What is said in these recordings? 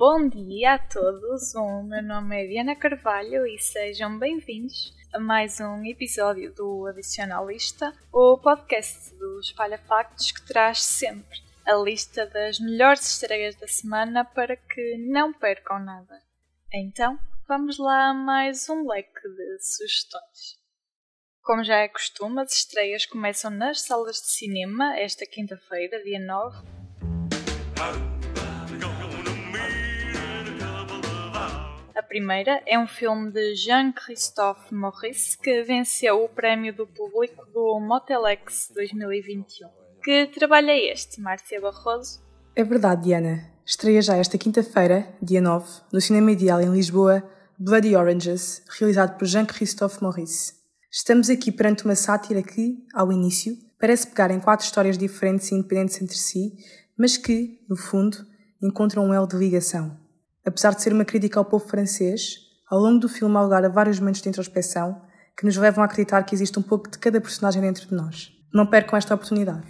Bom dia a todos, o meu nome é Diana Carvalho e sejam bem-vindos a mais um episódio do Adicionalista, o podcast do Espalha Factos que traz sempre a lista das melhores estreias da semana para que não percam nada. Então, vamos lá a mais um leque de sugestões. Como já é costume, as estreias começam nas salas de cinema esta quinta-feira, dia 9. Primeira é um filme de Jean-Christophe Maurice que venceu o prémio do público do Motelex 2021. Que trabalho é este, Márcia Barroso? É verdade, Diana. Estreia já esta quinta-feira, dia 9, no Cinema Ideal em Lisboa, Bloody Oranges, realizado por Jean-Christophe Maurice. Estamos aqui perante uma sátira que, ao início, parece pegar em quatro histórias diferentes e independentes entre si, mas que, no fundo, encontram um elo de ligação. Apesar de ser uma crítica ao povo francês, ao longo do filme há lugar a vários momentos de introspeção que nos levam a acreditar que existe um pouco de cada personagem dentro de nós. Não percam esta oportunidade.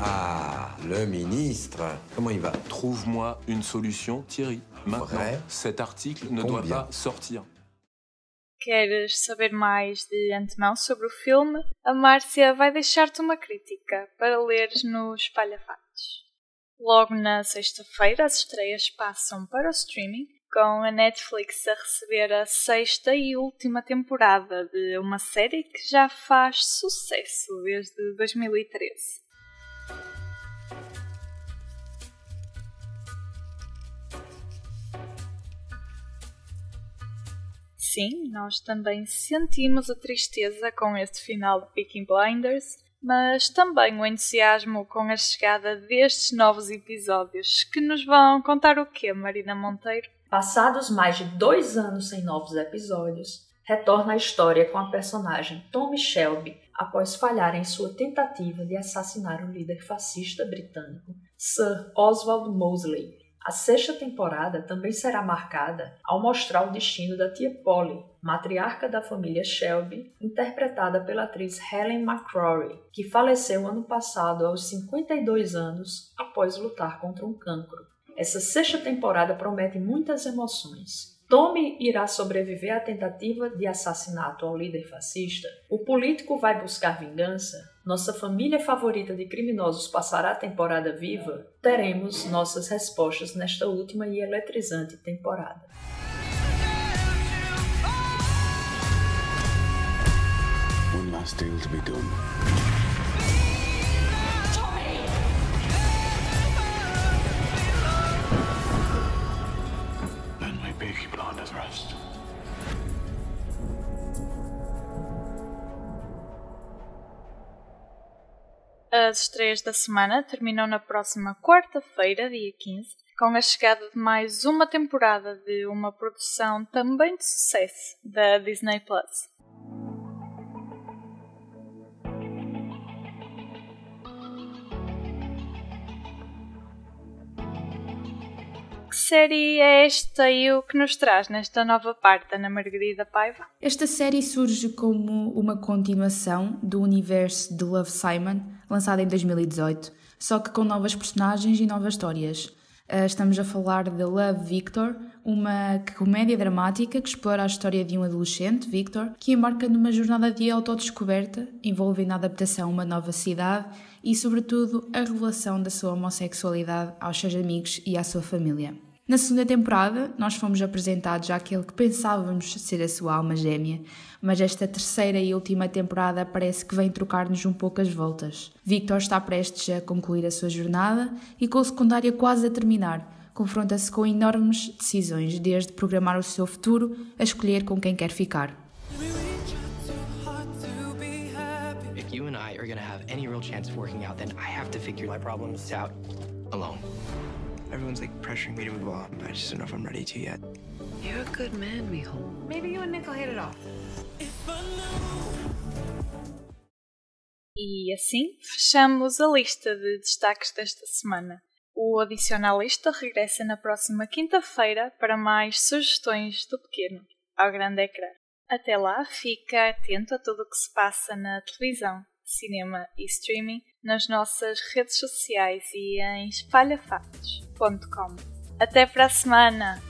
Ah, le ministre. Comment il va Trouve-moi une solution, Thierry. Maintenant, Vrai cet article ne doit Combien pas sortir. Queres saber mais de antemão sobre o filme? A Márcia vai deixar-te uma crítica para leres no Espalha Factos. Logo na sexta-feira, as estreias passam para o streaming, com a Netflix a receber a sexta e última temporada de uma série que já faz sucesso desde 2013. Sim, nós também sentimos a tristeza com este final de Peaky Blinders, mas também o entusiasmo com a chegada destes novos episódios, que nos vão contar o quê, Marina Monteiro? Passados mais de dois anos sem novos episódios, retorna a história com a personagem Tommy Shelby após falhar em sua tentativa de assassinar o líder fascista britânico Sir Oswald Mosley. A sexta temporada também será marcada ao mostrar o destino da tia Polly, matriarca da família Shelby, interpretada pela atriz Helen McCrory, que faleceu ano passado aos 52 anos após lutar contra um cancro. Essa sexta temporada promete muitas emoções. Tommy irá sobreviver à tentativa de assassinato ao líder fascista? O político vai buscar vingança? Nossa família favorita de criminosos passará a temporada viva? Teremos nossas respostas nesta última e eletrizante temporada. One last deal to be done. Peaky Blinders rest. As estreias da semana terminam na próxima quarta-feira, dia 15, com a chegada de mais uma temporada de uma produção também de sucesso da Disney Plus. Série é esta e o que nos traz nesta nova parte, Ana Margarida Paiva? Esta série surge como uma continuação do universo de Love Simon, lançado em 2018, só que com novas personagens e novas histórias. Ah, Estamos a falar de Love Victor, uma comédia dramática que explora a história de um adolescente, Victor, que embarca numa jornada de autodescoberta, envolvendo a adaptação a uma nova cidade e, sobretudo, a revelação da sua homossexualidade aos seus amigos e à sua família. Na segunda temporada, nós fomos apresentados àquele que pensávamos ser a sua alma gêmea, mas esta terceira e última temporada parece que vem trocar-nos um pouco as voltas. Victor está prestes a concluir a sua jornada e com o secundário quase a terminar, confronta-se com enormes decisões, desde programar o seu futuro a escolher com quem quer ficar. I are gonna have any real chance of working out, then I have. Everyone's like pressuring me to move on, but I just don't know if I'm ready to yet. You're a good man, Mijo. Maybe you and Nick will hit it off. E assim fechamos a lista de destaques desta semana. O Adicionalista regressa na próxima quinta-feira para mais sugestões do pequeno ao grande ecrã. Até lá, fica atento a tudo o que se passa na televisão, cinema e streaming nas nossas redes sociais e em espalhafactos.com. Até para a semana!